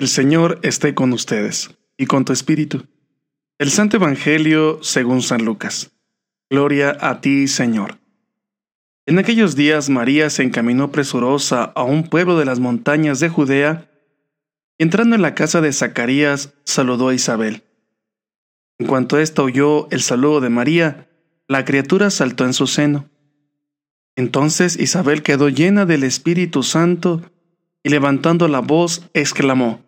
El Señor esté con ustedes y con tu espíritu. El Santo Evangelio según San Lucas. Gloria a ti, Señor. En aquellos días María se encaminó presurosa a un pueblo de las montañas de Judea y entrando en la casa de Zacarías saludó a Isabel. En cuanto ésta oyó el saludo de María, la criatura saltó en su seno. Entonces Isabel quedó llena del Espíritu Santo y levantando la voz exclamó,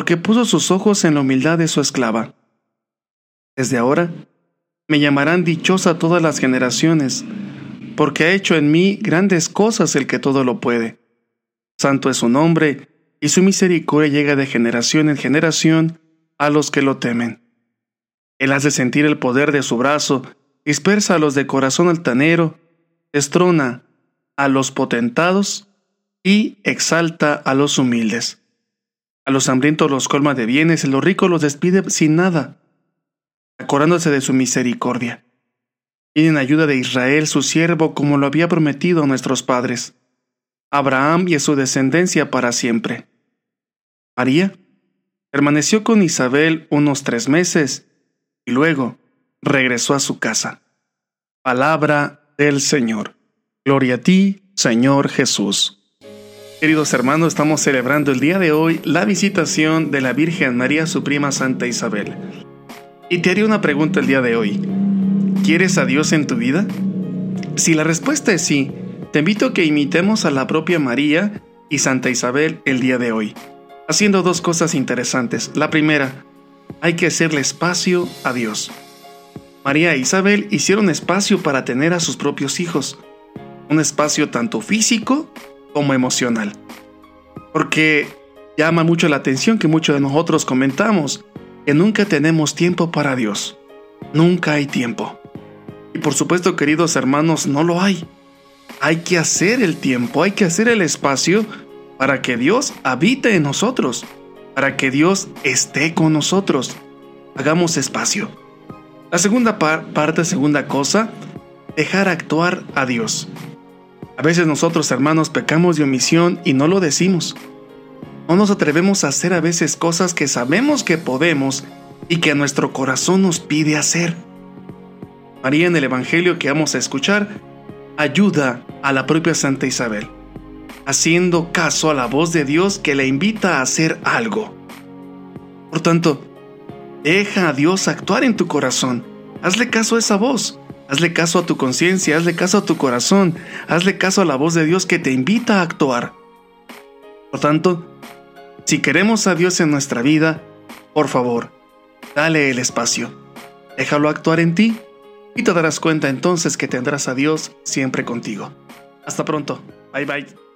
porque puso sus ojos en la humildad de su esclava. Desde ahora me llamarán dichosa todas las generaciones, porque ha hecho en mí grandes cosas el que todo lo puede. Santo es su nombre, y su misericordia llega de generación en generación a los que lo temen. Él hace sentir el poder de su brazo, dispersa a los de corazón altanero, estrona a los potentados y exalta a los humildes. A los hambrientos los colma de bienes y los ricos los despide sin nada, acordándose de su misericordia. Y en ayuda de Israel, su siervo, como lo había prometido a nuestros padres, Abraham y a su descendencia para siempre. María permaneció con Isabel unos tres meses y luego regresó a su casa. Palabra del Señor. Gloria a ti, Señor Jesús. Queridos hermanos, estamos celebrando el día de hoy la visitación de la Virgen María, su prima Santa Isabel. Y te haré una pregunta el día de hoy. ¿Quieres a Dios en tu vida? Si la respuesta es sí, te invito a que imitemos a la propia María y Santa Isabel el día de hoy, haciendo dos cosas interesantes. La primera, hay que hacerle espacio a Dios. María e Isabel hicieron espacio para tener a sus propios hijos, un espacio tanto físico como emocional. Porque llama mucho la atención que muchos de nosotros comentamos que nunca tenemos tiempo para Dios. Nunca hay tiempo. Y por supuesto, queridos hermanos, no lo hay. Hay que hacer el tiempo, hay que hacer el espacio para que Dios habite en nosotros, para que Dios esté con nosotros. Hagamos espacio. La segunda parte, segunda cosa, dejar actuar a Dios. A veces nosotros, hermanos, pecamos de omisión y no lo decimos. No nos atrevemos a hacer a veces cosas que sabemos que podemos y que nuestro corazón nos pide hacer. María en el Evangelio que vamos a escuchar ayuda a la propia Santa Isabel, haciendo caso a la voz de Dios que le invita a hacer algo. Por tanto, deja a Dios actuar en tu corazón. Hazle caso a esa voz. Hazle caso a tu conciencia, hazle caso a tu corazón, hazle caso a la voz de Dios que te invita a actuar. Por tanto, si queremos a Dios en nuestra vida, por favor, dale el espacio. Déjalo actuar en ti y te darás cuenta entonces que tendrás a Dios siempre contigo. Hasta pronto. Bye bye.